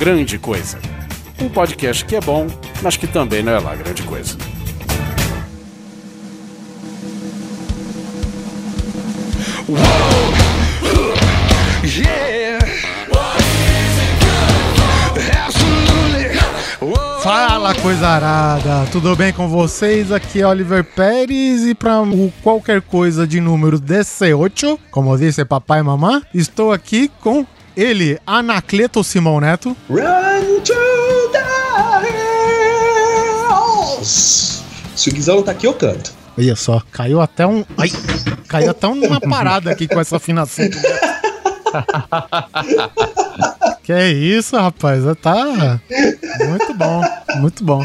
Grande Coisa. Um podcast que é bom, mas que também não é lá grande coisa. Fala coisa arada, tudo bem com vocês? Aqui é Oliver Pérez e para o qualquer coisa de número 18, como disse papai e mamãe, estou aqui com ele, Anacleto Simão Neto. Run to the hills. Se o Guizão não tá aqui, eu canto. Olha só, caiu até um. Ai, caiu até uma parada aqui com essa afinação. que é isso, rapaz? Tá muito bom, muito bom.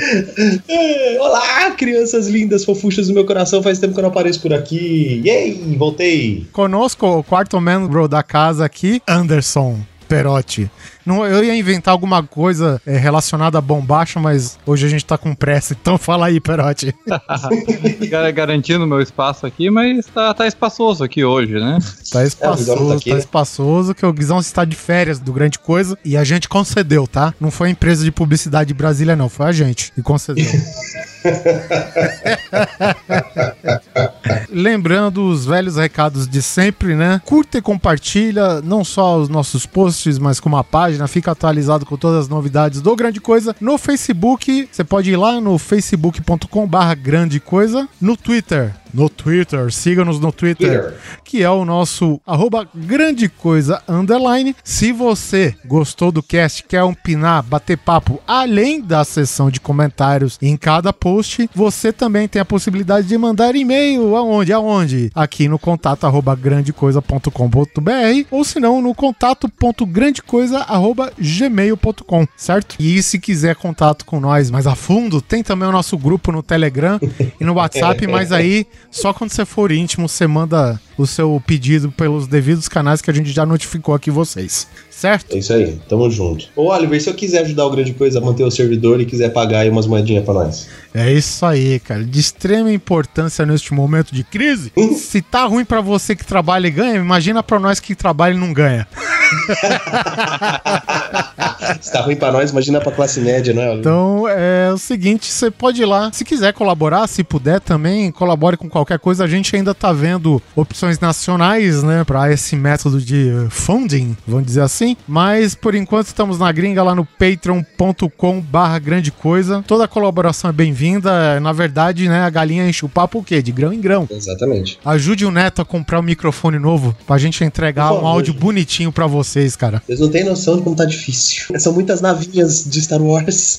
Olá, crianças lindas, fofuchas do meu coração. Faz tempo que eu não apareço por aqui. Yay, voltei. Conosco o quarto membro da casa aqui, Anderson. Perotti. Não, eu ia inventar alguma coisa é, relacionada a bombacha, mas hoje a gente tá com pressa, então fala aí, Perotti. Garantindo meu espaço aqui, mas tá, tá espaçoso aqui hoje, né? Tá espaçoso, é, tá, aqui, tá né? espaçoso, que o Guizão está de férias do Grande Coisa e a gente concedeu, tá? Não foi a empresa de publicidade de Brasília, não, foi a gente que concedeu. Lembrando os velhos recados de sempre, né? Curta e compartilha não só os nossos posts, mas como a página. Fica atualizado com todas as novidades do Grande Coisa. No Facebook, você pode ir lá no facebook.com/barra Grande Coisa. No Twitter, no Twitter. Siga-nos no Twitter, Twitter, que é o nosso arroba grande coisa underline. Se você gostou do cast, quer opinar, bater papo, além da sessão de comentários em cada post, você também tem a possibilidade de mandar e-mail aonde? Aonde? Aqui no contato arroba grandecoisa.com.br ou se não no contato.grandecoisa arroba gmail.com, certo? E se quiser contato com nós mais a fundo, tem também o nosso grupo no Telegram e no WhatsApp, mas aí só quando você for íntimo, você manda o seu pedido pelos devidos canais que a gente já notificou aqui vocês. Certo? É isso aí, tamo junto. Ô, Oliver, se eu quiser ajudar o Grande Coisa a manter o servidor e quiser pagar aí umas moedinhas pra nós. É isso aí, cara. De extrema importância neste momento de crise. Hum? se tá ruim para você que trabalha e ganha, imagina para nós que trabalha e não ganha. se tá ruim pra nós, imagina pra classe média, não é? Então é o seguinte: você pode ir lá. Se quiser colaborar, se puder também, colabore com qualquer coisa. A gente ainda tá vendo opções nacionais, né, pra esse método de funding, vamos dizer assim. Mas por enquanto estamos na gringa lá no patreon.com barra grande coisa. Toda colaboração é bem-vinda. Na verdade, né, a galinha enche o papo o quê? De grão em grão. Exatamente. Ajude o Neto a comprar um microfone novo pra gente entregar um áudio bonitinho pra vocês, cara. Vocês não têm noção de como tá difícil. São muitas navinhas de Star Wars.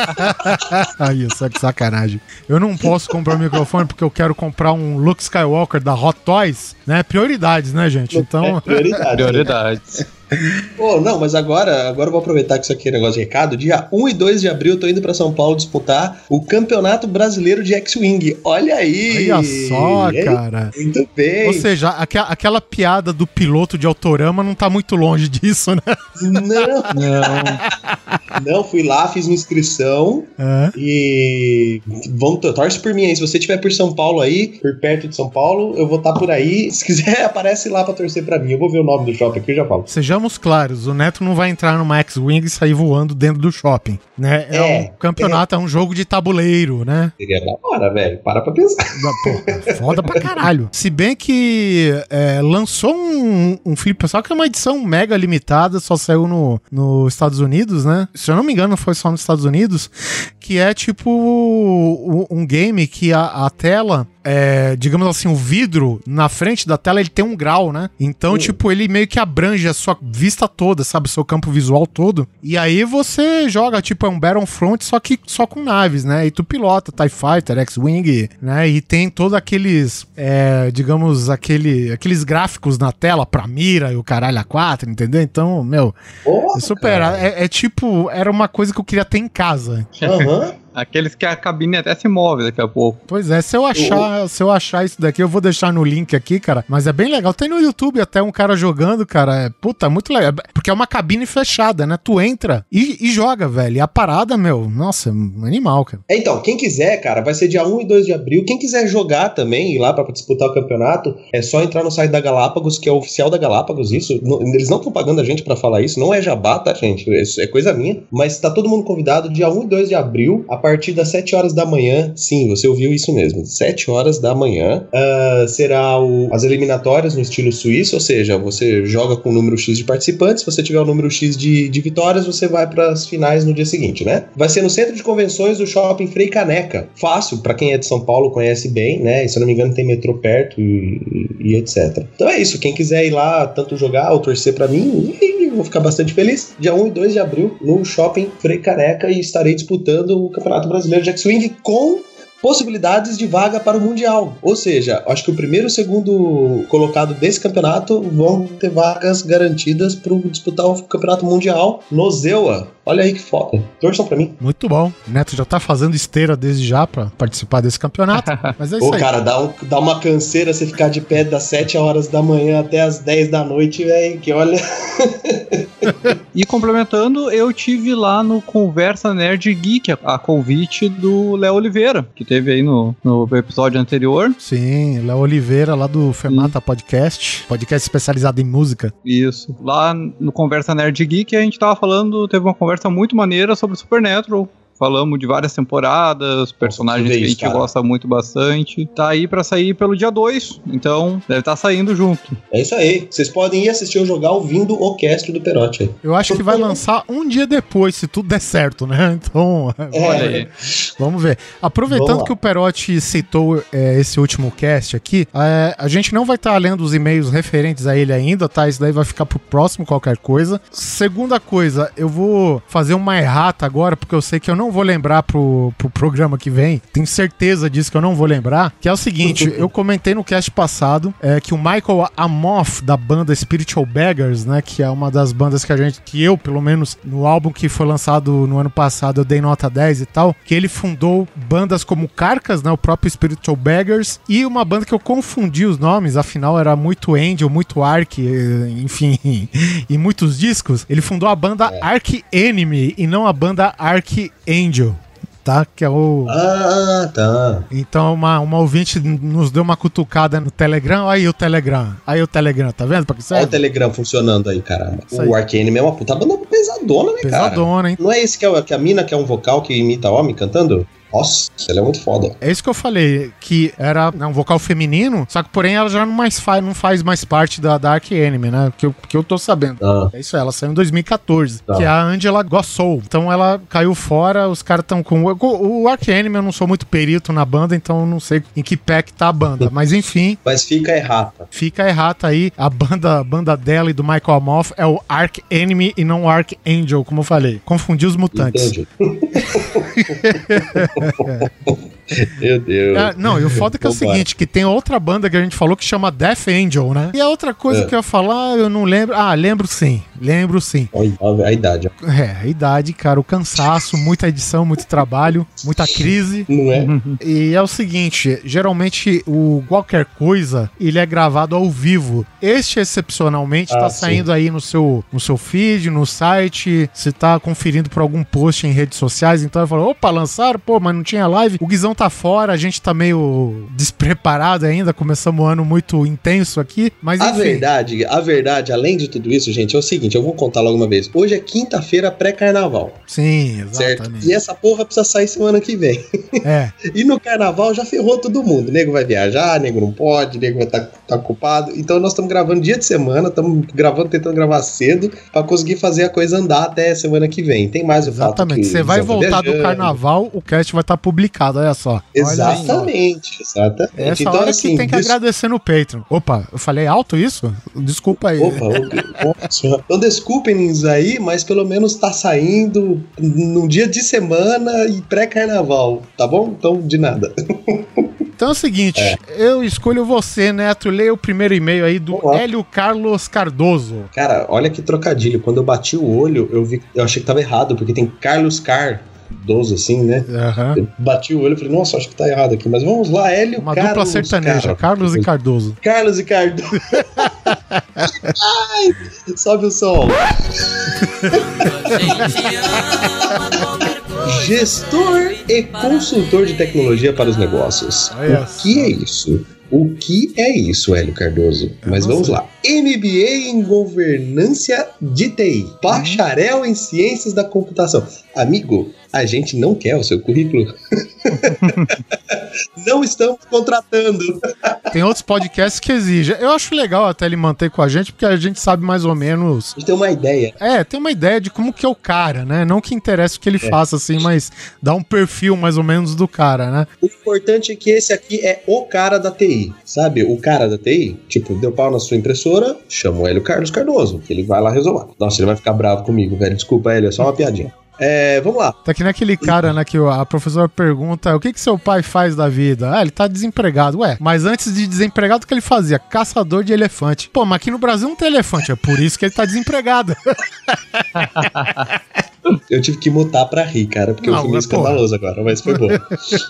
Aí, isso é que sacanagem. Eu não posso comprar um microfone porque eu quero comprar um Luke Skywalker da Hot Toys, né? Prioridades, né, gente? Então. É, prioridades. prioridades. Oh, não, mas agora, agora eu vou aproveitar que isso aqui é negócio de recado. Dia 1 e 2 de abril eu tô indo para São Paulo disputar o Campeonato Brasileiro de X-Wing. Olha aí! Olha só, cara. Muito bem. Ou seja, aqu aquela piada do piloto de Autorama não tá muito longe disso, né? Não. não. Não, fui lá, fiz uma inscrição é. e vão, torce por mim aí. Se você estiver por São Paulo aí, por perto de São Paulo, eu vou estar tá por aí. Se quiser, aparece lá para torcer para mim. Eu vou ver o nome do shopping aqui e já falo. Seja sejamos claros, o Neto não vai entrar numa X-Wing e sair voando dentro do shopping, né? É, é um campeonato, é... é um jogo de tabuleiro, né? Seria da hora, velho. Para pra pensar. Pô, foda pra caralho. Se bem que é, lançou um, um Flip só que é uma edição mega limitada, só saiu no, nos Estados Unidos, né? Se eu não me engano, foi só nos Estados Unidos, que é tipo um game que a, a tela é, digamos assim, o vidro na frente da tela ele tem um grau, né? Então, tipo, ele meio que abrange a sua vista toda, sabe? O seu campo visual todo. E aí você joga, tipo, é um Battlefront, só que só com naves, né? E tu pilota TIE Fighter, X-Wing, né? E tem todos aqueles, é, digamos, aquele, aqueles gráficos na tela pra mira e o caralho a 4, entendeu? Então, meu, Porra, super. É, é, tipo, era uma coisa que eu queria ter em casa. Aham. Uhum. Aqueles que a cabine até se move daqui a pouco. Pois é, se eu achar, se eu achar isso daqui, eu vou deixar no link aqui, cara. Mas é bem legal. Tem no YouTube até um cara jogando, cara. É, puta, muito legal. Porque é uma cabine fechada, né? Tu entra e, e joga, velho. E a parada, meu, nossa, é animal, cara. É, então, quem quiser, cara, vai ser dia 1 e 2 de abril. Quem quiser jogar também, ir lá pra disputar o campeonato, é só entrar no site da Galápagos, que é o oficial da Galápagos, isso. Eles não estão pagando a gente pra falar isso, não é jabá, tá, gente? Isso é coisa minha. Mas tá todo mundo convidado dia 1 e 2 de abril, a partir das 7 horas da manhã. Sim, você ouviu isso mesmo. 7 horas da manhã. Uh, será o, as eliminatórias no estilo suíço, ou seja, você joga com o número X de participantes. Se você tiver o número X de, de vitórias, você vai para as finais no dia seguinte, né? Vai ser no centro de convenções do shopping Frei Caneca. Fácil, para quem é de São Paulo conhece bem, né? E, se eu não me engano, tem metrô perto e, e, etc. Então é isso. Quem quiser ir lá tanto jogar ou torcer para mim, vou ficar bastante feliz. Dia 1 e 2 de abril, no shopping Frei Caneca, e estarei disputando o Campeonato Brasileiro de X-Wing com possibilidades de vaga para o Mundial. Ou seja, acho que o primeiro e o segundo colocado desse campeonato vão ter vagas garantidas para disputar o Campeonato Mundial no Zewa. Olha aí que foda. Torçam pra mim. Muito bom. O Neto já tá fazendo esteira desde já pra participar desse campeonato. Mas é isso Ô, aí. cara, dá, um, dá uma canseira você ficar de pé das 7 horas da manhã até as 10 da noite, velho. Que olha. e complementando, eu tive lá no Conversa Nerd Geek, a convite do Léo Oliveira, que teve aí no, no episódio anterior. Sim, Léo Oliveira, lá do Fermata Sim. Podcast, podcast especializado em música. Isso. Lá no Conversa Nerd Geek a gente tava falando, teve uma conversa muito maneira sobre Supernatural, falamos de várias temporadas, personagens que a gente cara. gosta muito bastante. Tá aí para sair pelo dia 2, então deve estar tá saindo junto. É isso aí. Vocês podem ir assistir ou jogar ouvindo o cast do Perotti. Eu acho que vai lançar um dia depois, se tudo der certo, né? Então, é. olha aí. Vamos ver. Aproveitando Vamos que o Perotti citou é, esse último cast aqui, é, a gente não vai estar tá lendo os e-mails referentes a ele ainda, tá? Isso daí vai ficar pro próximo qualquer coisa. Segunda coisa, eu vou fazer uma errata agora, porque eu sei que eu não não vou lembrar pro, pro programa que vem, tenho certeza disso que eu não vou lembrar, que é o seguinte, eu comentei no cast passado é, que o Michael Amoff, da banda Spiritual Beggars, né, que é uma das bandas que a gente, que eu, pelo menos, no álbum que foi lançado no ano passado, eu dei nota 10 e tal, que ele fundou bandas como Carcas, né, o próprio Spiritual Beggars, e uma banda que eu confundi os nomes, afinal era muito Angel, muito Ark, enfim, e muitos discos, ele fundou a banda é. Ark Enemy e não a banda Ark Angel tá? Que é o. Ah, tá. Então, uma, uma ouvinte nos deu uma cutucada no Telegram. Aí o Telegram. Aí o Telegram, tá vendo? Olha o Telegram funcionando aí, caramba. Isso o Arcane é uma puta banda pesadona, né, pesadona, cara? Pesadona, hein? Não é esse que, é, que a mina que é um vocal que imita homem cantando? Nossa, ela é muito foda. É isso que eu falei, que era né, um vocal feminino, só que porém ela já não, mais faz, não faz mais parte da Dark Enemy, né? Que eu, que eu tô sabendo. Ah. É isso, ela saiu em 2014, ah. que é a Angela Gossou. Então ela caiu fora, os caras estão com... O, o Ark Enemy eu não sou muito perito na banda, então eu não sei em que pé que tá a banda. Mas enfim... Mas fica errata. Fica errata aí. A banda, a banda dela e do Michael Amoff é o Ark Enemy e não o Ark Angel, como eu falei. Confundi os mutantes. Meu Deus. É, não, e o foda é que é o seguinte, que tem outra banda que a gente falou que chama Death Angel, né? E a outra coisa é. que eu ia falar, eu não lembro. Ah, lembro sim. Lembro sim. A, a idade. É, a idade, cara, o cansaço, muita edição, muito trabalho, muita crise. Não é? E é o seguinte, geralmente o qualquer coisa, ele é gravado ao vivo. Este excepcionalmente ah, tá sim. saindo aí no seu, no seu feed, no site, se tá conferindo por algum post em redes sociais, então eu falo, opa, lançaram, pô, mas não tinha live. O Guizão tá fora, a gente tá meio despreparado ainda, começamos um ano muito intenso aqui, mas enfim. A verdade, a verdade, além de tudo isso, gente, é o seguinte, eu vou contar logo uma vez. Hoje é quinta-feira pré-carnaval. Sim, exatamente. Certo? E essa porra precisa sair semana que vem. É. e no carnaval já ferrou todo mundo. O nego vai viajar, nego não pode, nego vai estar tá, tá ocupado. Então nós estamos gravando dia de semana, estamos gravando, tentando gravar cedo para conseguir fazer a coisa andar até semana que vem. Tem mais o Exatamente. Você vai voltar do carnaval, o cast vai estar tá publicado, olha só. Exatamente, exatamente. Essa então, hora assim, que tem que des... agradecer no Patreon. Opa, eu falei alto isso? Desculpa aí. Opa, opa, então desculpem aí, mas pelo menos tá saindo num dia de semana e pré-carnaval, tá bom? Então, de nada. Então é o seguinte, é. eu escolho você, Neto. Leia o primeiro e-mail aí do Olá. Hélio Carlos Cardoso. Cara, olha que trocadilho. Quando eu bati o olho, eu vi, eu achei que tava errado, porque tem Carlos Car Cardoso, assim, né? Uhum. bati o olho e falei, nossa, acho que tá errado aqui. Mas vamos lá, Hélio Uma Carlos, dupla sertaneja, Carlos e Cardoso. Carlos e Cardoso. Ai, sobe o som. Gestor e consultor de tecnologia para os negócios. o que é isso? O que é isso, Hélio Cardoso? Mas vamos lá. MBA em Governança de TI. Bacharel em Ciências da Computação. Amigo, a gente não quer o seu currículo. não estamos contratando. Tem outros podcasts que exigem. Eu acho legal até ele manter com a gente, porque a gente sabe mais ou menos. A gente tem uma ideia. É, tem uma ideia de como que é o cara, né? Não que interessa o que ele é. faça, assim, mas dá um perfil mais ou menos do cara, né? O importante é que esse aqui é o cara da TI, sabe? O cara da TI, tipo, deu pau na sua impressora, chama o Hélio Carlos Cardoso, que ele vai lá resolver. Nossa, ele vai ficar bravo comigo, velho. Desculpa, Hélio, é só uma piadinha. É, vamos lá. Tá que nem aquele cara, né, que a professora pergunta o que que seu pai faz da vida? Ah, ele tá desempregado. Ué, mas antes de desempregado, o que ele fazia? Caçador de elefante. Pô, mas aqui no Brasil não tem elefante, é por isso que ele tá desempregado. Eu tive que mutar pra rir, cara, porque não, eu fui meio escandaloso agora, mas foi bom.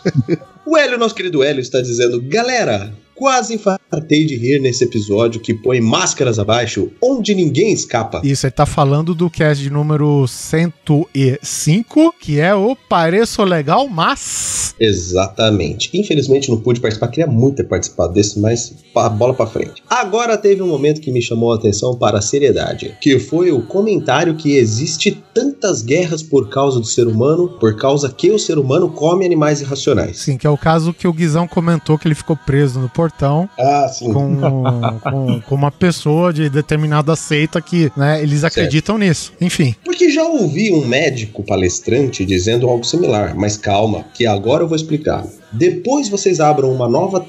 o Hélio, nosso querido Hélio, está dizendo: Galera, Quase infartei de rir nesse episódio que põe máscaras abaixo, onde ninguém escapa. Isso, ele tá falando do cast de número 105, que é o Pareço Legal, mas. Exatamente. Infelizmente não pude participar, queria muito ter participado desse, mas bola pra frente. Agora teve um momento que me chamou a atenção para a seriedade, que foi o comentário que existe tantas guerras por causa do ser humano, por causa que o ser humano come animais irracionais. Sim, que é o caso que o Guizão comentou que ele ficou preso no portão portão ah, com, com, com, uma pessoa de determinada seita que né, eles acreditam certo. nisso. Enfim. Porque já ouvi um médico palestrante dizendo algo similar, mas calma, que agora eu vou explicar. Depois vocês abram uma nova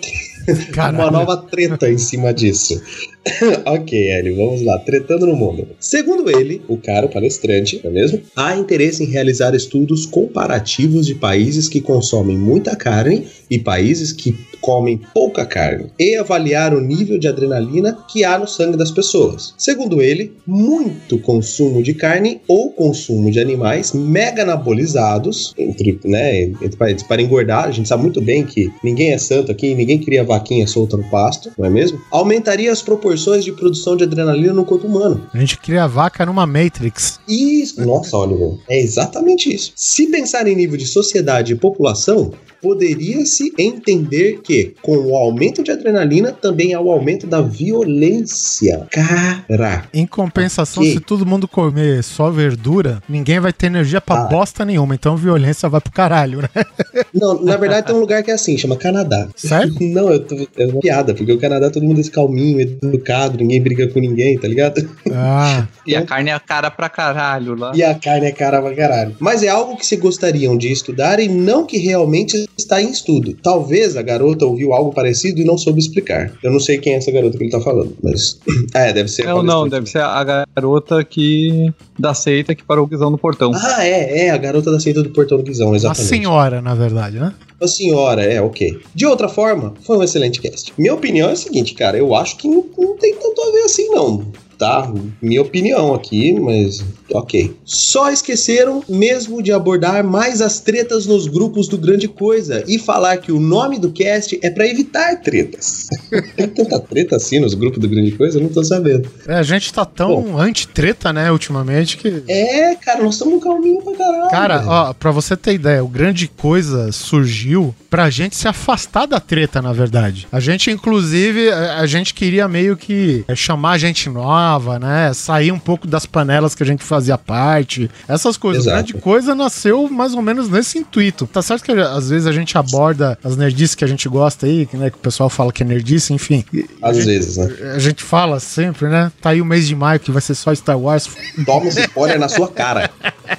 uma nova treta em cima disso. ok, Eli, vamos lá, tretando no mundo. Segundo ele, o cara, o palestrante, não é mesmo? Há interesse em realizar estudos comparativos de países que consomem muita carne e países que comem pouca carne e avaliar o nível de adrenalina que há no sangue das pessoas. Segundo ele, muito consumo de carne ou consumo de animais mega anabolizados entre, né, entre para engordar. A gente sabe muito bem que ninguém é santo aqui, ninguém cria vaquinha solta no pasto, não é mesmo? Aumentaria as proporções de produção de adrenalina no corpo humano. A gente cria vaca numa Matrix. Isso. Nossa, Oliver, é exatamente isso. Se pensar em nível de sociedade e população, poderia-se entender que, com o aumento de adrenalina, também há o aumento da violência. Cara. Em compensação, que... se todo mundo comer só verdura, ninguém vai ter energia pra ah. bosta nenhuma. Então violência vai pro caralho, né? Não, na verdade tem um lugar que é assim, chama Canadá. Sério? Não, eu tô, é uma piada, porque o Canadá todo mundo é calminho, educado, ninguém briga com ninguém, tá ligado? Ah. e a carne é cara pra caralho lá. E a carne é cara pra caralho. Mas é algo que se gostariam de estudar e não que realmente está em estudo. Talvez a garota ouviu algo parecido e não soube explicar. Eu não sei quem é essa garota que ele está falando, mas. é, deve ser. Não, não, deve ser a garota que. da seita que parou o Guizão no portão. Ah, é, é, a garota da seita do portão do Guizão, exatamente. A senhora, na verdade, né? A senhora, é, ok. De outra forma, foi um excelente cast. Minha opinião é a seguinte, cara, eu acho que não, não tem tanto a ver assim, não tá? Minha opinião aqui, mas ok. Só esqueceram mesmo de abordar mais as tretas nos grupos do Grande Coisa e falar que o nome do cast é para evitar tretas. Tem tanta treta assim nos grupos do Grande Coisa? Eu não tô sabendo. É, a gente tá tão anti-treta, né, ultimamente que. É, cara, nós estamos calminho pra caralho. Cara, velho. ó, pra você ter ideia, o Grande Coisa surgiu pra gente se afastar da treta, na verdade. A gente, inclusive, a gente queria meio que é, chamar gente nova né? Sair um pouco das panelas que a gente fazia parte. Essas coisas. Exato. Grande coisa nasceu mais ou menos nesse intuito. Tá certo que às vezes a gente aborda as nerdices que a gente gosta aí, né? Que o pessoal fala que é nerdice, enfim. Às gente, vezes, né? A gente fala sempre, né? Tá aí o mês de maio que vai ser só Star Wars. Toma esse spoiler na sua cara.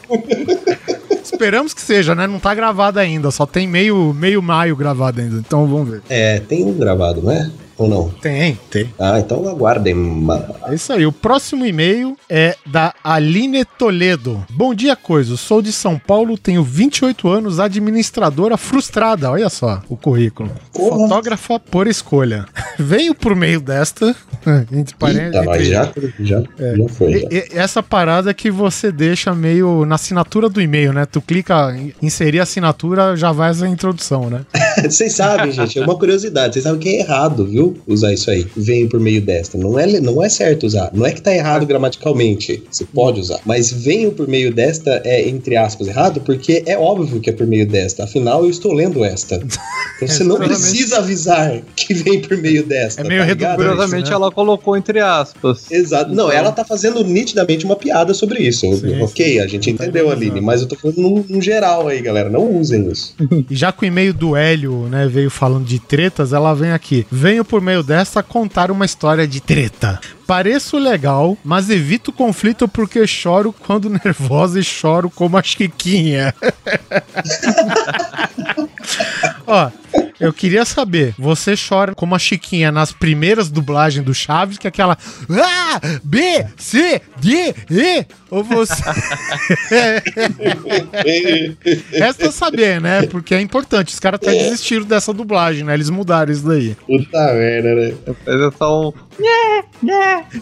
Esperamos que seja, né? Não tá gravado ainda, só tem meio, meio maio gravado ainda, então vamos ver. É, tem um gravado, não é? Ou não? Tem, tem. Ah, então aguardem. É isso aí. O próximo e-mail é da Aline Toledo. Bom dia, coisa. Sou de São Paulo, tenho 28 anos, administradora frustrada. Olha só o currículo. Fotógrafa por escolha. Venho por meio desta entre parênteses. Mas já, já, é. já foi. Já. E, essa parada que você deixa meio na assinatura do e-mail, né? Tu clica em inserir assinatura, já vai essa introdução, né? Vocês sabem, gente, é uma curiosidade. Vocês sabem que é errado, viu? Usar isso aí. Vem por meio desta. Não é, não é certo usar. Não é que tá errado gramaticalmente. Você pode usar. Mas venho por meio desta é, entre aspas, errado, porque é óbvio que é por meio desta. Afinal, eu estou lendo esta. Então você não precisa avisar que vem por meio desta. É meio tá redundante. né? ela colocou entre aspas. Exato. Não, então... ela tá fazendo nitidamente uma piada sobre isso. Sim, ok, a gente entendeu, tá Aline, mas eu tô falando num, num geral aí, galera. Não usem isso. e já que o e-mail do Hélio, né, veio falando de tretas, ela vem aqui. Venho por meio desta contar uma história de treta. Pareço legal, mas evito conflito porque choro quando nervosa e choro como a Chiquinha. Ó, eu queria saber, você chora como a Chiquinha nas primeiras dublagens do Chaves, que é aquela A, B, C, D, E, ou você... Resta saber, né? Porque é importante, os caras até desistiram dessa dublagem, né? Eles mudaram isso daí. Puta merda, né? É só um... É,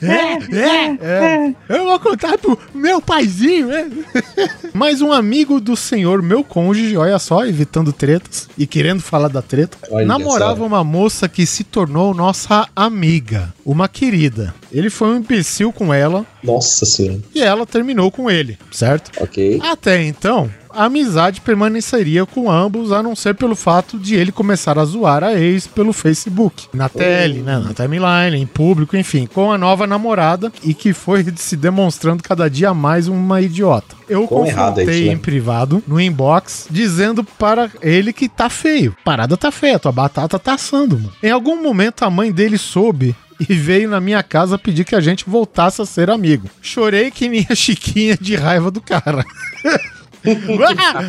é, é. Eu vou contar pro meu paizinho, né? Mais um amigo do senhor, meu cônjuge, olha só, evitando tretas e querendo falar da treta, olha namorava uma moça que se tornou nossa amiga, uma querida. Ele foi um imbecil com ela. Nossa senhora. E ela terminou com ele, certo? Ok. Até então, a amizade permaneceria com ambos, a não ser pelo fato de ele começar a zoar a ex pelo Facebook, na tele, né, na timeline, em público, enfim, com a nova namorada e que foi se demonstrando cada dia mais uma idiota. Eu Como confrontei em privado, no inbox, dizendo para ele que tá feio. Parada tá feia, tua batata tá assando, mano. Em algum momento a mãe dele soube e veio na minha casa pedir que a gente voltasse a ser amigo. Chorei que nem a Chiquinha de raiva do cara.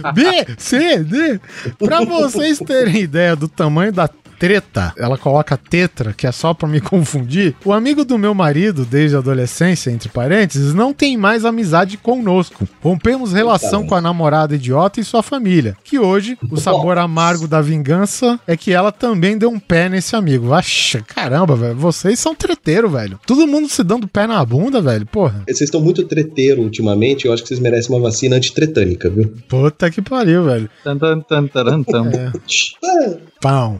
A, B, C, D. Pra vocês terem ideia do tamanho da treta, ela coloca tetra, que é só para me confundir. O amigo do meu marido, desde a adolescência, entre parênteses, não tem mais amizade conosco. Rompemos relação com a namorada idiota e sua família. Que hoje, o sabor amargo da vingança é que ela também deu um pé nesse amigo. Acha, caramba, velho. Vocês são treteiro, velho. Todo mundo se dando pé na bunda, velho. Porra. Vocês estão muito treteiro ultimamente. Eu acho que vocês merecem uma vacina antitretânica, viu? Puta que pariu, velho. Tan, tan, tan. É. Pão.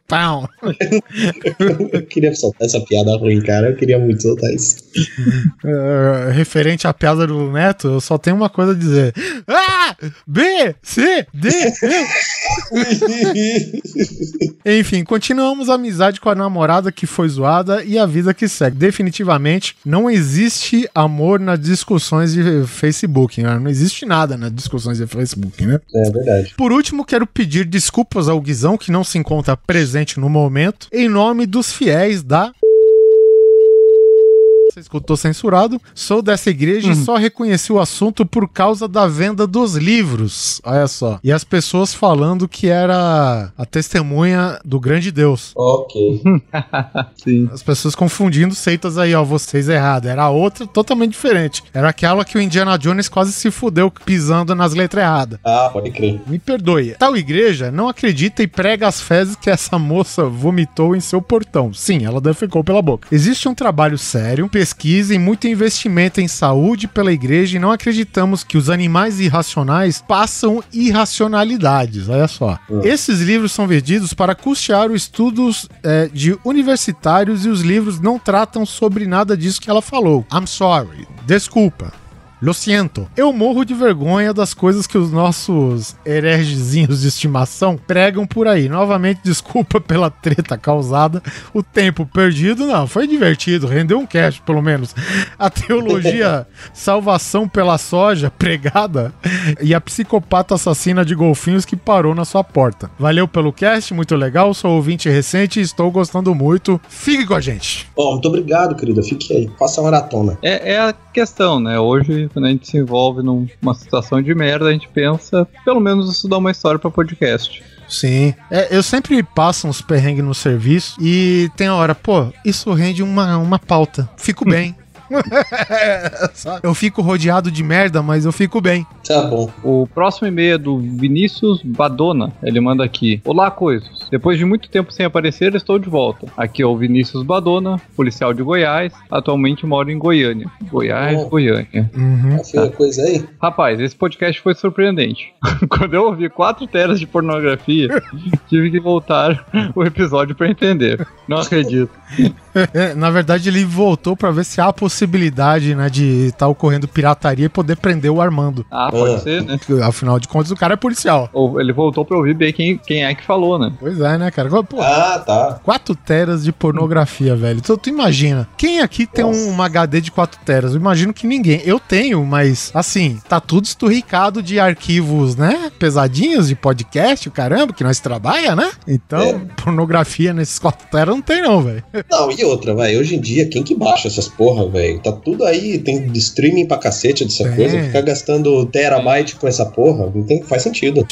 Pau. eu queria soltar essa piada ruim, cara. Eu queria muito soltar isso. Uh, referente à piada do Neto, eu só tenho uma coisa a dizer: A, B, C, D, E. Enfim, continuamos a amizade com a namorada que foi zoada e a vida que segue. Definitivamente não existe amor nas discussões de Facebook, né? Não existe nada nas discussões de Facebook, né? É verdade. Por último, quero pedir desculpas ao Guizão, que não se encontra presente presente no momento, em nome dos fiéis da você escutou censurado. Sou dessa igreja hum. e só reconheci o assunto por causa da venda dos livros. Olha só. E as pessoas falando que era a testemunha do grande Deus. Ok. Sim. As pessoas confundindo seitas aí, ó. Vocês errado. Era outra totalmente diferente. Era aquela que o Indiana Jones quase se fudeu pisando nas letras erradas. Ah, pode crer. Me perdoe. Tal igreja não acredita e prega as fezes que essa moça vomitou em seu portão. Sim, ela defecou pela boca. Existe um trabalho sério, pesquisa e muito investimento em saúde pela igreja e não acreditamos que os animais irracionais passam irracionalidades. Olha só. Uhum. Esses livros são vendidos para custear os estudos é, de universitários e os livros não tratam sobre nada disso que ela falou. I'm sorry. Desculpa. Lo siento. Eu morro de vergonha das coisas que os nossos heregezinhos de estimação pregam por aí. Novamente, desculpa pela treta causada. O tempo perdido, não, foi divertido, rendeu um cash, pelo menos. A teologia salvação pela soja pregada e a psicopata assassina de golfinhos que parou na sua porta. Valeu pelo cast, muito legal. Sou ouvinte recente e estou gostando muito. Fique com a gente. Oh, muito obrigado, querida. Fique aí. Faça a maratona. É, é a questão, né? Hoje quando a gente se envolve numa situação de merda, a gente pensa, pelo menos isso dá uma história para podcast. Sim. É, eu sempre passo uns perrengues no serviço e tem a hora, pô, isso rende uma, uma pauta. Fico bem. eu fico rodeado de merda, mas eu fico bem. Tá bom. O próximo e-mail é do Vinícius Badona. Ele manda aqui: Olá, coisas. Depois de muito tempo sem aparecer, estou de volta. Aqui é o Vinícius Badona, policial de Goiás. Atualmente moro em Goiânia. Goiás, oh. Goiânia. Uhum. Tá coisa aí? Rapaz, esse podcast foi surpreendente. Quando eu ouvi quatro teras de pornografia, tive que voltar o episódio para entender. Não acredito. Na verdade, ele voltou para ver se há a possibilidade, né, de estar tá ocorrendo pirataria e poder prender o Armando. Ah, pode é. ser, né? Afinal de contas, o cara é policial. Ou ele voltou pra ouvir bem quem, quem é que falou, né? Pois é, né, cara? Pô, ah, tá. 4 teras de pornografia, velho. Tu, tu imagina. Quem aqui tem um, uma HD de 4 teras? Eu imagino que ninguém. Eu tenho, mas assim, tá tudo esturricado de arquivos, né? Pesadinhos de podcast, o caramba, que nós trabalha, né? Então, é. pornografia nesses 4 teras não tem, não, velho. Não, e outra, vai. Hoje em dia, quem que baixa essas porra, velho? Tá tudo aí, tem streaming pra cacete dessa é. coisa. Ficar gastando terabyte com essa porra, não tem, faz sentido.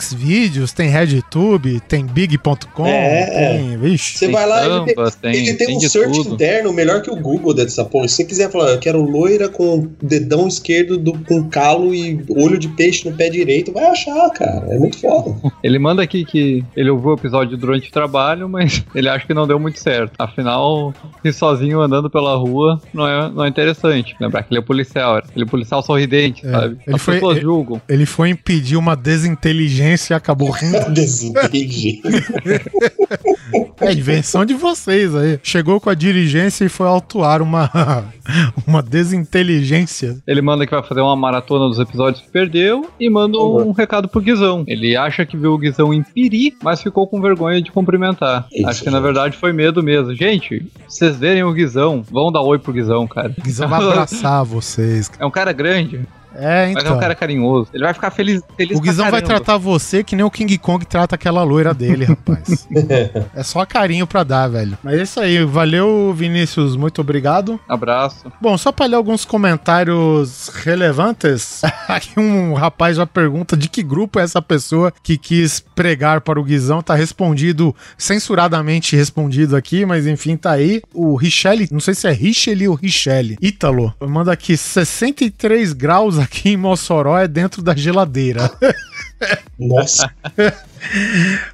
Xvideos, tem RedTube, tem Big.com, é, tem. Vixe. Você vai lá, e ele tem, ele tem, tem um search tudo. interno melhor que o Google dessa porra. Se você quiser falar, eu quero loira com dedão esquerdo do, com calo e olho de peixe no pé direito, vai achar, cara. É muito foda. Ele manda aqui que ele ouviu o episódio durante o trabalho, mas ele acha que não deu muito certo. Afinal, ir sozinho andando pela rua não é, não é interessante. Lembrar que ele é policial, ele é policial sorridente, é, sabe? Ele As foi, pessoas julgam. Ele foi impedir uma desinteligência e acabou rindo. desinteligência. é invenção de vocês aí. Chegou com a dirigência e foi autuar uma, uma desinteligência. Ele manda que vai fazer uma maratona dos episódios que perdeu e manda um recado pro Guizão. Ele acha que viu o Guizão em Piri, mas ficou com vergonha de cumprimentar. Isso, Acho que na verdade foi medo mesmo. Gente, vocês verem o Guizão, vão dar oi pro Guizão, cara. O Guizão vai abraçar vocês. É um cara grande. É, então. Mas é um então. cara carinhoso. Ele vai ficar feliz. feliz o Guizão vai tratar você que nem o King Kong trata aquela loira dele, rapaz. é só carinho pra dar, velho. Mas é isso aí. Valeu, Vinícius. Muito obrigado. Abraço. Bom, só pra ler alguns comentários relevantes. Aqui um rapaz já pergunta de que grupo é essa pessoa que quis pregar para o Guizão. Tá respondido, censuradamente respondido aqui, mas enfim, tá aí. O Richelle, não sei se é Richelle ou Richelle. Ítalo, manda aqui 63 graus aqui em Mossoró é dentro da geladeira. Nossa.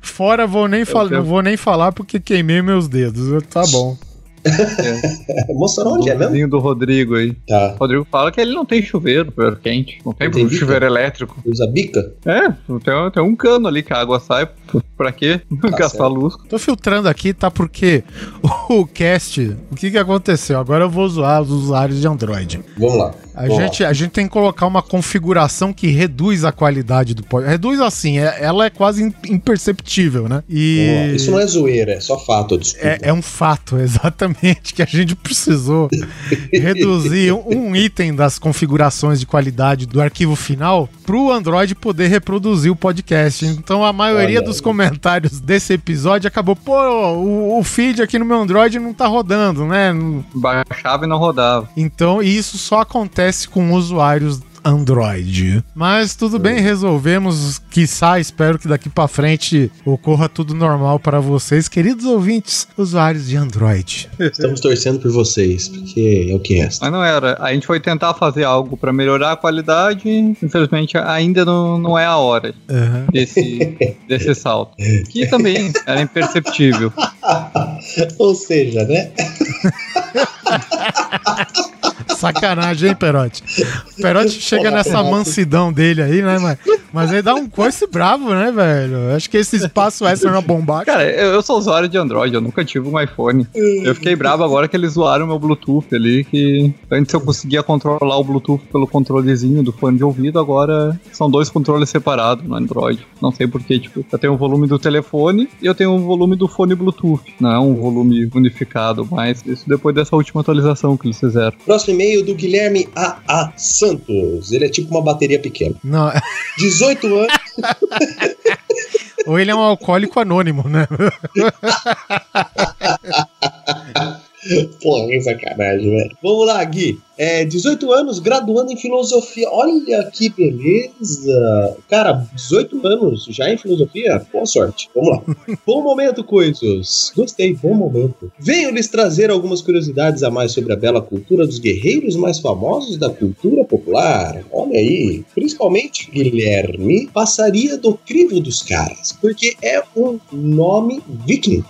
Fora vou nem falar, não vou nem falar porque queimei meus dedos. Tá bom. É. Mossoró onde é mesmo? do Rodrigo aí. Tá. O Rodrigo fala que ele não tem chuveiro, chuveiro quente. Não tem, tem chuveiro elétrico. Usa bica? É, tem, tem um cano ali que a água sai. Pra quê? Tá Gastar luz. Tô filtrando aqui, tá? Porque o cast, o que que aconteceu? Agora eu vou zoar os usuários de Android. Vamos lá. A gente, a gente tem que colocar uma configuração que reduz a qualidade do podcast. Reduz assim, é, ela é quase imperceptível, né? E... Isso não é zoeira, é só fato, desculpa. É, é um fato, exatamente, que a gente precisou reduzir um, item das configurações de qualidade do arquivo final para o Android poder reproduzir o podcast. Então a maioria Olha dos comentários desse episódio acabou, pô, o, o, feed aqui no meu Android não tá rodando, né? Baixava e não rodava. Então, isso só acontece com usuários Android. Mas tudo bem, resolvemos. Quiçá, espero que daqui para frente ocorra tudo normal para vocês, queridos ouvintes, usuários de Android. Estamos torcendo por vocês, porque é o que resta. Mas não era. A gente foi tentar fazer algo para melhorar a qualidade, infelizmente ainda não, não é a hora uhum. desse, desse salto. Que também era imperceptível. Ou seja, né? Sacanagem, hein, Perotti? O Perotti chega nessa mansidão dele aí, né, mas, mas ele dá um coice bravo, né, velho? Acho que esse espaço extra na bomba. Cara, eu, sou usuário de Android, eu nunca tive um iPhone. Eu fiquei bravo agora que eles zoaram meu Bluetooth ali, que antes eu conseguia controlar o Bluetooth pelo controlezinho do fone de ouvido, agora são dois controles separados no Android. Não sei porquê, tipo, eu tenho o volume do telefone e eu tenho o volume do fone Bluetooth. Não é um volume unificado, mas isso depois dessa última atualização que eles fizeram. Próximo e-mail e-mail do Guilherme A.A. Santos. Ele é tipo uma bateria pequena. Não. 18 anos. Ou ele é um alcoólico anônimo, né? Porra, que sacanagem, velho. Vamos lá, Gui. É, 18 anos, graduando em filosofia. Olha que beleza! Cara, 18 anos já em filosofia? Boa sorte. Vamos lá. bom momento, coisas. Gostei, bom momento. Venho lhes trazer algumas curiosidades a mais sobre a bela cultura dos guerreiros mais famosos da cultura popular popular, olha aí, principalmente Guilherme, passaria do crivo dos caras, porque é um nome viking.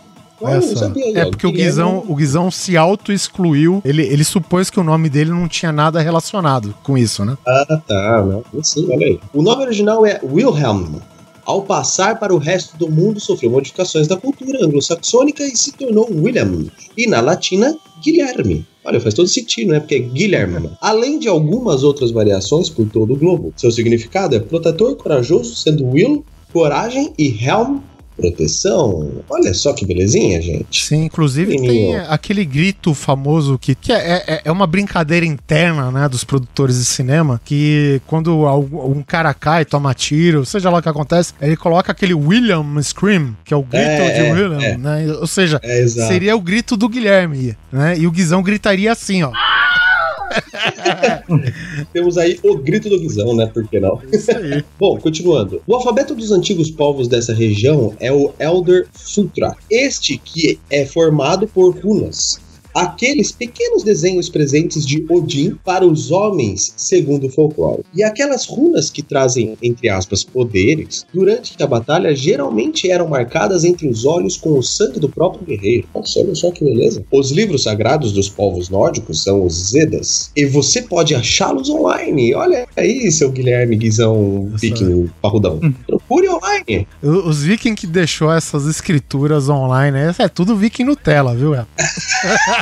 Essa. É porque o Guizão, o Guizão se auto-excluiu. Ele, ele supôs que o nome dele não tinha nada relacionado com isso, né? Ah, tá. Não. Sim, olha aí. O nome original é Wilhelm. Ao passar para o resto do mundo, sofreu modificações da cultura anglo-saxônica e se tornou William. E na latina, Guilherme. Olha, faz todo sentido, né? Porque é Guilherme. Além de algumas outras variações por todo o globo. Seu significado é protetor corajoso, sendo Will, coragem e Helm, proteção. Olha só que belezinha, gente. Sim, inclusive tem aquele grito famoso que, que é, é, é, uma brincadeira interna, né, dos produtores de cinema, que quando um cara cai, toma tiro, seja lá o que acontece, ele coloca aquele William Scream, que é o grito é, de é, William, é. né? Ou seja, é, seria o grito do Guilherme, né? E o Guizão gritaria assim, ó. Temos aí o grito do Guizão, né? Por que não? Isso aí. Bom, continuando. O alfabeto dos antigos povos dessa região é o Elder Futra. Este que é formado por runas aqueles pequenos desenhos presentes de Odin para os homens, segundo o folclore. E aquelas runas que trazem, entre aspas, poderes, durante a batalha geralmente eram marcadas entre os olhos com o sangue do próprio guerreiro. Nossa, olha só que beleza. Os livros sagrados dos povos nórdicos são os Zedas, e você pode achá-los online. Olha aí, seu Guilherme Guizão Viking Parrudão. Hum. Procure online. Os Viking que deixou essas escrituras online, é tudo Viking Nutella, viu?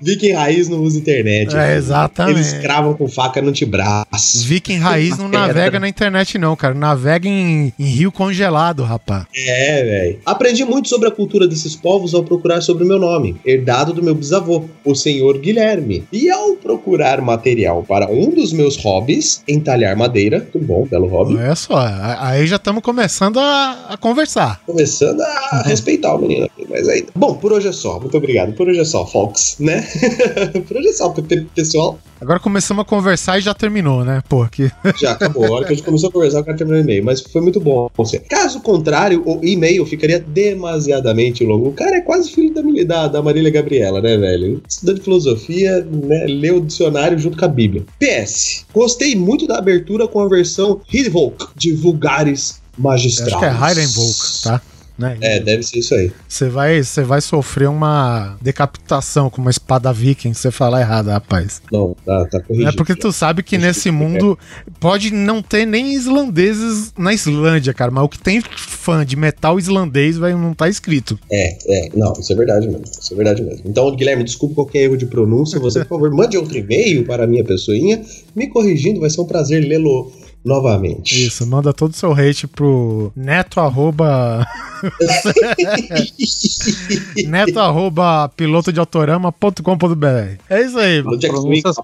Viking raiz não usa internet. É, exatamente. Eles cravam com faca no antebraço. Viking raiz não navega na internet, não, cara. Navega em, em rio congelado, rapaz. É, velho. Aprendi muito sobre a cultura desses povos ao procurar sobre o meu nome, herdado do meu bisavô, o senhor Guilherme. E ao procurar material para um dos meus hobbies, entalhar madeira, muito bom, belo hobby. Olha só, aí já estamos começando a, a, conversar. Começando a respeitar o menino aqui, mas aí. Bom, por hoje é só. Muito obrigado. Por hoje é só, Fox, né? só, pessoal. Agora começamos a conversar e já terminou, né? Pô, que... Já acabou. A hora que a gente começou a conversar, o cara terminou o e-mail. Mas foi muito bom. Caso contrário, o e-mail ficaria demasiadamente longo. O cara é quase filho da, da, da Marília Gabriela, né, velho? Estudante de filosofia, né? Leu o dicionário junto com a Bíblia. PS. Gostei muito da abertura com a versão Hidvolk de Vulgares Magistrados. Acho que é Heidenvolk, tá? Né? É, deve ser isso aí. Você vai, você vai sofrer uma decapitação com uma espada viking você falar errado, rapaz. Não, tá, tá corrigido. É porque tu sabe que nesse mundo pode não ter nem islandeses na Islândia, cara, mas o que tem fã de metal islandês vai não tá escrito. É, é, não, isso é verdade mesmo. Isso é verdade mesmo. Então, Guilherme, desculpa qualquer erro de pronúncia. Você, por favor, mande outro e-mail para a minha pessoinha, me corrigindo, vai ser um prazer lê-lo novamente. Isso, manda todo o seu hate pro neto arroba... neto arroba piloto de autorama.com.br. É isso aí. Pronúncias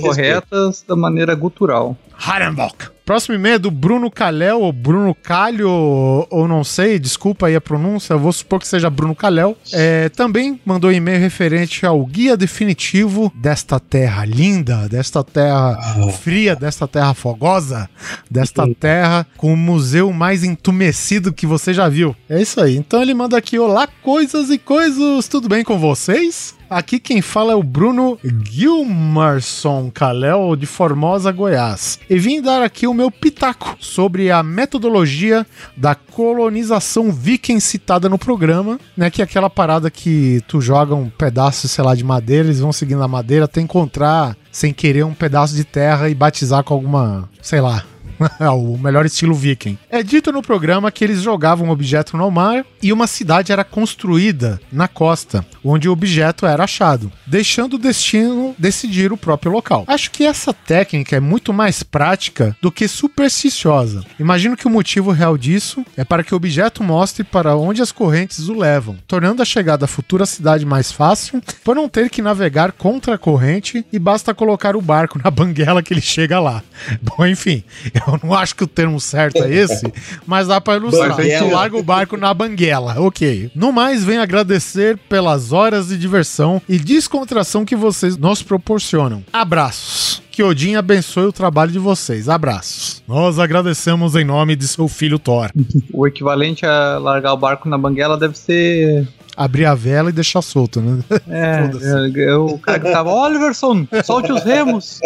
corretas da maneira gutural. Harenbock. Próximo e-mail é do Bruno Calhel, ou Bruno Calho, ou, não sei, desculpa aí a pronúncia, vou supor que seja Bruno Calhel. É, também mandou e-mail referente ao guia definitivo desta terra linda, desta terra fria, desta terra fogosa, desta terra com o museu mais entumecido que você já viu. É isso aí. Então ele manda aqui: Olá, coisas e coisas, tudo bem com vocês? Aqui quem fala é o Bruno Gilmarson Caléu, de Formosa, Goiás. E vim dar aqui o meu pitaco sobre a metodologia da colonização viking citada no programa, né? Que é aquela parada que tu joga um pedaço, sei lá, de madeira, eles vão seguindo a madeira até encontrar, sem querer, um pedaço de terra e batizar com alguma, sei lá, o melhor estilo viking. É dito no programa que eles jogavam um objeto no mar e uma cidade era construída na costa, onde o objeto era achado, deixando o destino decidir o próprio local. Acho que essa técnica é muito mais prática do que supersticiosa. Imagino que o motivo real disso é para que o objeto mostre para onde as correntes o levam, tornando a chegada à futura cidade mais fácil, por não ter que navegar contra a corrente e basta colocar o barco na banguela que ele chega lá. Bom, enfim, eu não acho que o termo certo é esse, mas dá para ilustrar. Tu larga o barco na banguela, ok. No mais, venho agradecer pelas horas de diversão e descontração que vocês nos proporcionam. Abraços. Que Odin abençoe o trabalho de vocês. Abraços. Nós agradecemos em nome de seu filho Thor. o equivalente a largar o barco na banguela deve ser Abrir a vela e deixar solto, né? É, é, é o cara que tava, Oliverson, solte os remos.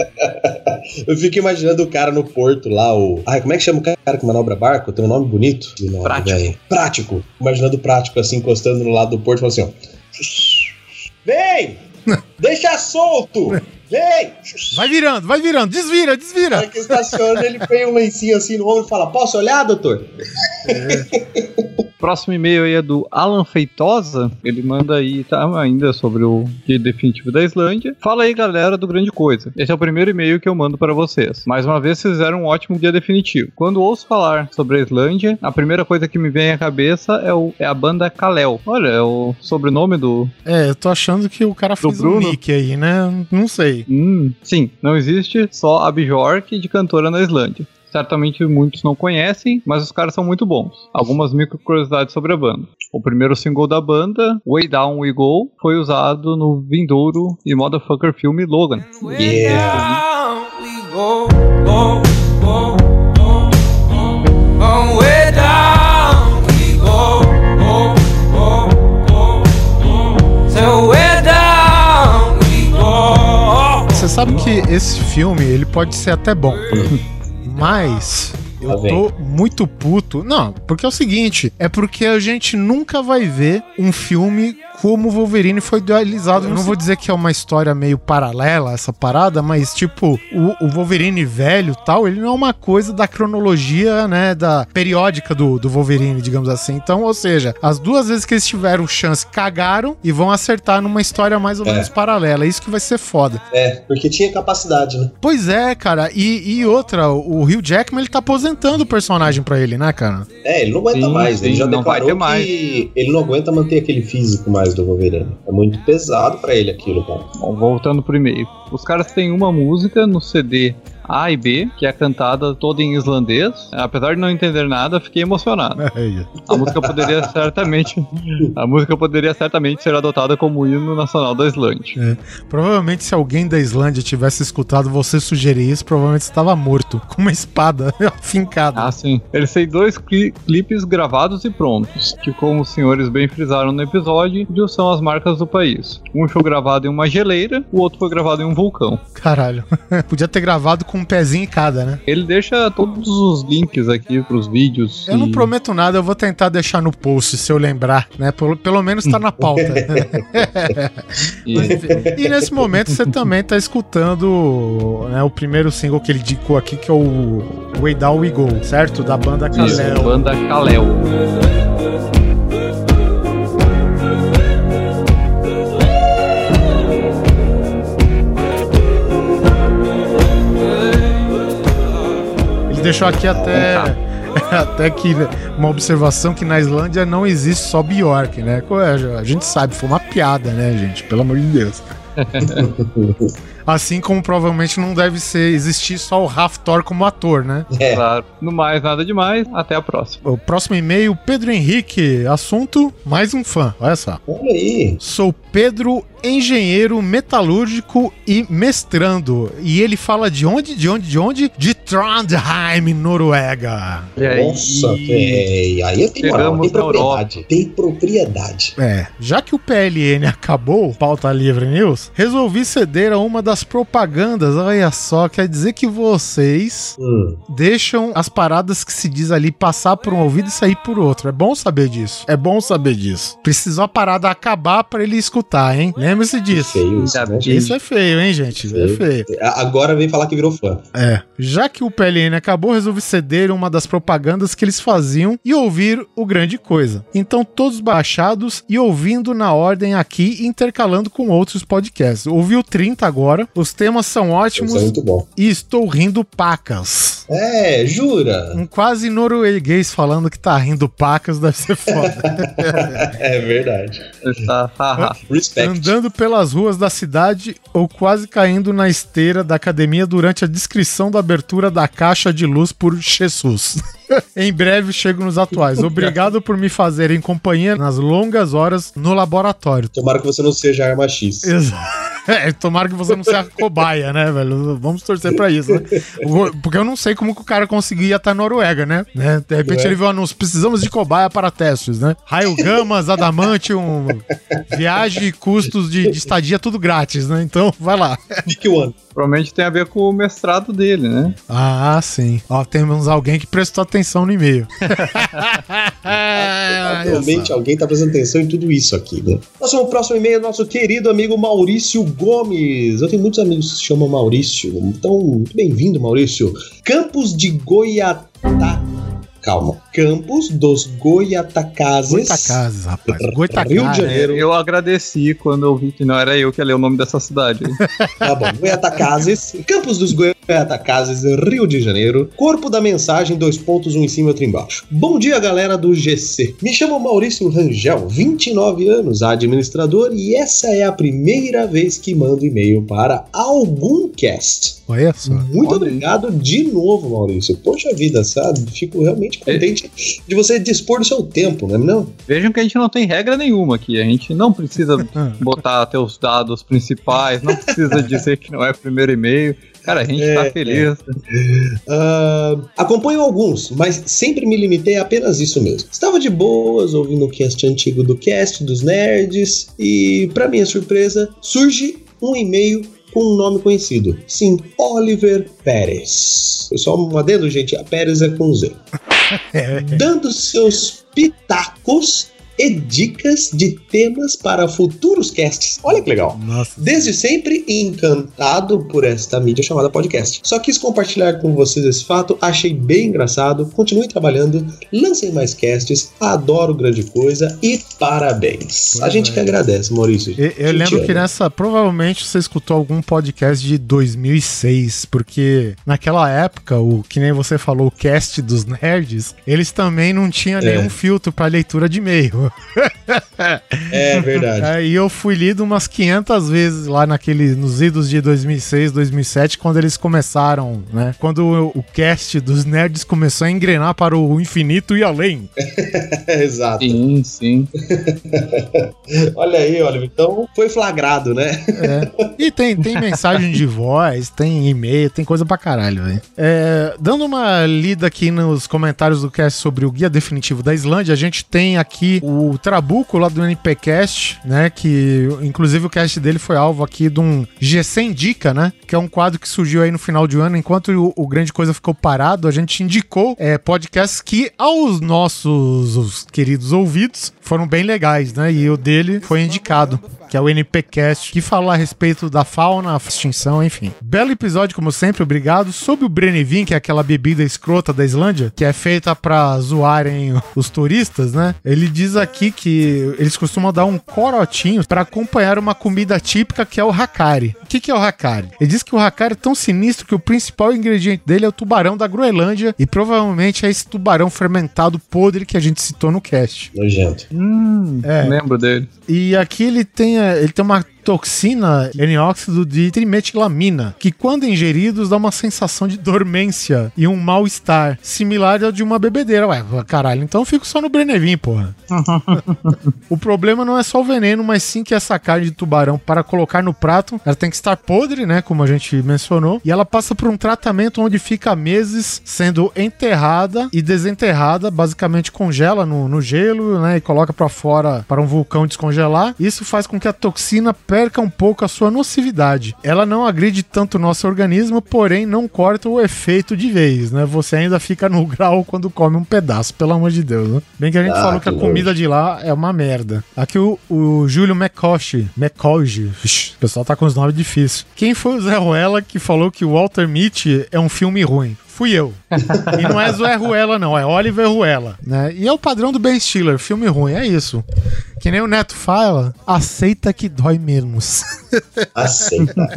Eu fico imaginando o cara no porto lá, o. Ai, como é que chama o cara que manobra barco? Tem um nome bonito? Nome, prático. Véio. Prático. Imaginando o prático assim, encostando no lado do porto, falando assim, ó. Vem! Deixa solto! Vem! Vai virando, vai virando, desvira, desvira. Na que estaciona, ele põe um lencinho assim no ombro e fala: Posso olhar, doutor? É. Próximo e-mail aí é do Alan Feitosa. Ele manda aí, tá ainda sobre o guia definitivo da Islândia. Fala aí, galera do Grande Coisa. Esse é o primeiro e-mail que eu mando para vocês. Mais uma vez, vocês fizeram um ótimo guia definitivo. Quando ouço falar sobre a Islândia, a primeira coisa que me vem à cabeça é, o, é a banda Kalel. Olha, é o sobrenome do. É, eu tô achando que o cara fez um nick aí, né? Não sei. Hum, sim, não existe só a Bjork de cantora na Islândia certamente muitos não conhecem, mas os caras são muito bons. Algumas micro curiosidades sobre a banda. O primeiro single da banda, Way Down We Go, foi usado no vindouro e motherfucker filme Logan. Yeah! Esse filme ele pode ser até bom. Mas eu Tá tô muito puto. Não, porque é o seguinte: é porque a gente nunca vai ver um filme como o Wolverine foi idealizado. Eu não vou dizer que é uma história meio paralela, essa parada, mas tipo, o, o Wolverine velho tal, ele não é uma coisa da cronologia, né, da periódica do, do Wolverine, digamos assim. Então, ou seja, as duas vezes que eles tiveram chance, cagaram e vão acertar numa história mais ou É. menos paralela. Isso que vai ser foda. É, porque tinha capacidade, né? Pois é, cara. E, e outra, o Hugh Jackman, ele tá aposentando o personagem pra ele, né, cara? É, ele não aguenta Sim, mais. Ele já não vai declarou ter mais. que ele não aguenta manter aquele físico mais do Wolverine. É muito pesado pra ele aquilo, cara. Bom, voltando pro e-mail. Os caras têm uma música no CD A e B, que é cantada toda em islandês. Apesar de não entender nada, fiquei emocionado. A música poderia certamente. A música poderia certamente ser adotada como hino nacional da Islândia. Provavelmente, se alguém da Islândia tivesse escutado você sugerir isso, provavelmente estava morto, com uma espada afincada. Ah, sim. Eles têm dois cli- clipes gravados e prontos, que, como os senhores bem frisaram no episódio, são as marcas do país. Um foi gravado em uma geleira, o outro foi gravado em um vulcão. Caralho. Podia ter gravado com um pezinho em cada, né? Ele deixa todos os links aqui pros vídeos. Eu não e- prometo nada, eu vou tentar deixar no post se eu lembrar, né? Pelo, pelo menos tá na pauta. e- e nesse momento você também tá escutando né, o primeiro single que ele indicou aqui, que é o Way Down We Go, certo? Da banda Isso, Kalel. banda Kalel. Deixou aqui até, até que uma observação que na Islândia não existe só Bjork, né? Co- A gente sabe, foi uma piada, né, gente? Pelo amor de Deus. Assim como provavelmente não deve ser existir só o Raftor como ator, né? É. Claro. No mais, nada demais. Até a próxima. O próximo e-mail, Pedro Henrique, assunto mais um fã. Olha só. Olha aí. Sou Pedro, engenheiro metalúrgico e mestrando. E ele fala de onde? De onde? De onde? De Trondheim, Noruega. Aí? Nossa, véi. Aí tem moral, Chegamos tem propriedade. Tem propriedade. É, já que o PLN acabou, pauta livre news, resolvi ceder a uma das propagandas. Olha só, quer dizer que vocês Hum. deixam as paradas que se diz ali passar por um ouvido e sair por outro. É bom saber disso. É bom saber disso. Precisou a parada acabar pra ele escutar, hein? Lembre-se disso. Feio isso, né? Isso é feio, hein, gente? É feio. Agora vem falar que virou fã. É. Já que o PLN acabou, resolvi ceder uma das propagandas que eles faziam e ouvir o grande coisa. Então, todos baixados e ouvindo na ordem aqui, intercalando com outros podcasts. Ouvi o 30 agora, os temas são ótimos Isso é muito bom. e estou rindo pacas. É, jura? Um quase norueguês falando que tá rindo pacas deve ser foda. É verdade. Está, haha. Respect. Andando pelas ruas da cidade ou quase caindo na esteira da academia durante a descrição da abertura da caixa de luz por Jesus. em breve chego nos atuais. Obrigado por me fazerem companhia nas longas horas no laboratório. Tomara que você não seja arma X. Exato. É, tomara que você não seja cobaia, né, velho? Vamos torcer pra isso, né? Porque eu não sei como que o cara conseguia estar na Noruega, né? né? De repente é. ele viu o anúncio, precisamos de cobaia para testes, né? Raio Gamas, Adamantium, viagem e custos de, de, estadia, tudo grátis, né? Então, vai lá. Pick one. Provavelmente tem a ver com o mestrado dele, né? Ah, sim. Ó, temos alguém que prestou atenção no e-mail. Provavelmente alguém tá prestando atenção em tudo isso aqui, né? Nosso próximo e-mail, nosso querido amigo Maurício Gomes. Eu tenho muitos amigos que se chamam Maurício. Então, muito bem-vindo, Maurício. Campos de Goiatá calma. Campos dos Goiatacazes. Goitacazes, rapaz. Goitacazes. Rio de Janeiro. Eu agradeci quando eu vi que não era eu que ia ler o nome dessa cidade. tá bom. Goiatacazes. Campos dos Goiatacazes, Rio de Janeiro. Corpo da mensagem, dois pontos, um em cima e outro embaixo. Bom dia, galera do GC. Me chamo Maurício Rangel, 29 anos, administrador, e essa é a primeira vez que mando e-mail para algum cast. Olha só. Muito Olha. obrigado de novo, Maurício. Poxa vida, sabe? Fico realmente contente de você dispor do seu tempo, não é não? Vejam que a gente não tem regra nenhuma aqui. A gente não precisa botar até os dados principais, não precisa dizer que não é primeiro e-mail. Cara, a gente é, tá feliz. É. Uh, acompanho alguns, mas sempre me limitei a apenas isso mesmo. Estava de boas ouvindo o cast antigo do cast dos nerds e, para minha surpresa, surge um e-mail com um nome conhecido. Sim, Oliver Pérez. Só um adendo, gente, a Pérez é com Z. Dando seus pitacos e dicas de temas para futuros casts. Olha que legal. Nossa. Desde sempre encantado por esta mídia chamada podcast. Só quis compartilhar com vocês esse fato, achei bem engraçado. Continue trabalhando, lancem mais casts, adoro grande coisa e parabéns. Pois a gente é. que agradece, Maurício. Eu, eu lembro que nessa, provavelmente você escutou algum podcast de 2006, porque naquela época, o que nem você falou, o cast dos nerds, eles também não tinham é. nenhum filtro para leitura de e-mail. É verdade. Aí eu fui lido umas 500 vezes lá naquele, nos idos de 2006, 2007, quando eles começaram, né? Quando o, o cast dos nerds começou a engrenar para o infinito e além. Exato. Sim, sim. Olha aí, Oliver. Então foi flagrado, né? É. E tem, tem mensagem de voz, tem e-mail, tem coisa pra caralho, velho. É, dando uma lida aqui nos comentários do cast sobre o guia definitivo da Islândia, a gente tem aqui o o Trabuco lá do NPcast, né? Que inclusive o cast dele foi alvo aqui de um GC Indica, né? Que é um quadro que surgiu aí no final de ano, enquanto o, o Grande Coisa ficou parado, a gente indicou é, podcasts que aos nossos queridos ouvidos foram bem legais, né? E o dele foi indicado que é o NPcast, que fala a respeito da fauna, extinção, enfim. Belo episódio, como sempre, obrigado. Sobre o Brennivin, que é aquela bebida escrota da Islândia, que é feita para zoarem os turistas, né? Ele diz aqui que eles costumam dar um corotinho para acompanhar uma comida típica que é o hakari. O que, que é o hakari? Ele diz que o hakari é tão sinistro que o principal ingrediente dele é o tubarão da Groenlândia e provavelmente é esse tubarão fermentado podre que a gente citou no cast. Nojento. Hum, é. lembro dele. E aqui ele tem, ele tem uma toxina N-óxido de trimetilamina, que quando ingeridos dá uma sensação de dormência e um mal-estar, similar ao de uma bebedeira. Ué, caralho, então eu fico só no Brenevin, porra. o problema não é só o veneno, mas sim que essa carne de tubarão, para colocar no prato, ela tem que estar podre, né, como a gente mencionou, e ela passa por um tratamento onde fica meses sendo enterrada e desenterrada, basicamente congela no, no gelo, né, e coloca para fora para um vulcão descongelar. Isso faz com que a toxina perca um pouco a sua nocividade. Ela não agride tanto o nosso organismo, porém não corta o efeito de vez, né? Você ainda fica no grau quando come um pedaço, pelo amor de Deus, né? Bem que a gente ah, falou que, a comida de lá é uma merda. Aqui o, o Júlio McCosh, McCosh, o pessoal tá com os nomes difíceis. Quem foi o Zé Ruela que falou que o Walter Mitty é um filme ruim? fui eu. e não é Zoé Ruela, não, é Oliver Ruela. Né? E é o padrão do Ben Stiller, filme ruim, é isso. Que nem o Neto fala, aceita que dói menos. Aceita.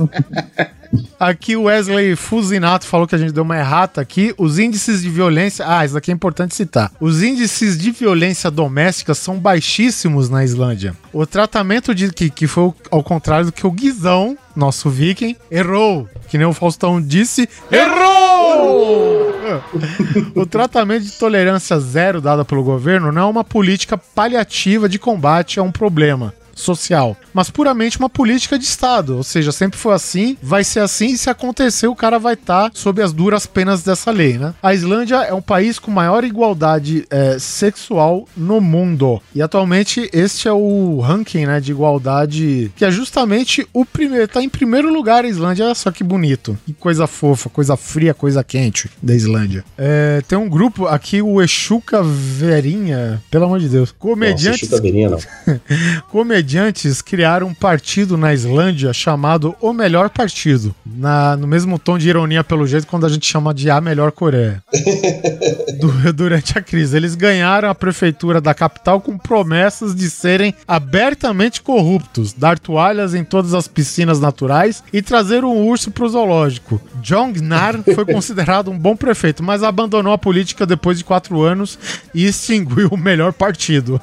Aqui o Wesley Fusinato falou que a gente deu uma errata aqui. Os índices de violência. Ah, isso aqui é importante citar. Os índices de violência doméstica são baixíssimos na Islândia. O tratamento de que, que foi ao contrário do que o Guizão, nosso viking, errou. Que nem o Faustão disse, errou! o tratamento de tolerância zero dada pelo governo não é uma política paliativa de combate a um problema social, mas puramente uma política de Estado. Ou seja, sempre foi assim, vai ser assim, e se acontecer, o cara vai estar tá sob as duras penas dessa lei, né? A Islândia é um país com maior igualdade é, sexual no mundo. E atualmente este é o ranking né, de igualdade, que é justamente o primeiro. Tá em primeiro lugar a Islândia, olha só que bonito. Que coisa fofa, coisa fria, coisa quente da Islândia. É, tem um grupo aqui, o Exuca Verinha, pelo amor de Deus. Comediantes. Nossa, Verinha, não. comediantes criaram um partido na Islândia chamado O Melhor Partido. Na, no mesmo tom de ironia, pelo jeito, quando a gente chama de A Melhor Coreia. Du durante a crise. Eles ganharam a prefeitura da capital com promessas de serem abertamente corruptos, dar toalhas em todas as piscinas naturais e trazer um urso pro zoológico. Jong Nar foi considerado um bom prefeito, mas abandonou a política depois de quatro anos e extinguiu o melhor partido.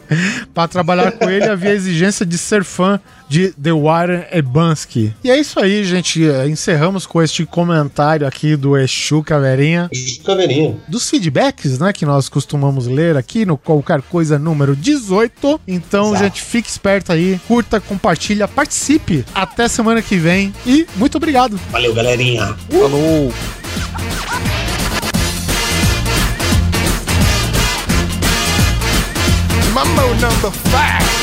Para trabalhar com ele havia exigência de ser fã de The Warren Ebansky. E é isso aí, gente. Encerramos com este comentário aqui do Exu Caveirinha. Exu Caveirinha. Dos feedbacks, né, que nós costumamos ler aqui no Qualquer Coisa número 18. Então, Exato. gente, fique esperto aí, curta, compartilha, participe. Até semana que vem e muito obrigado. Valeu, galerinha. Uh. Falou. Mambo number five.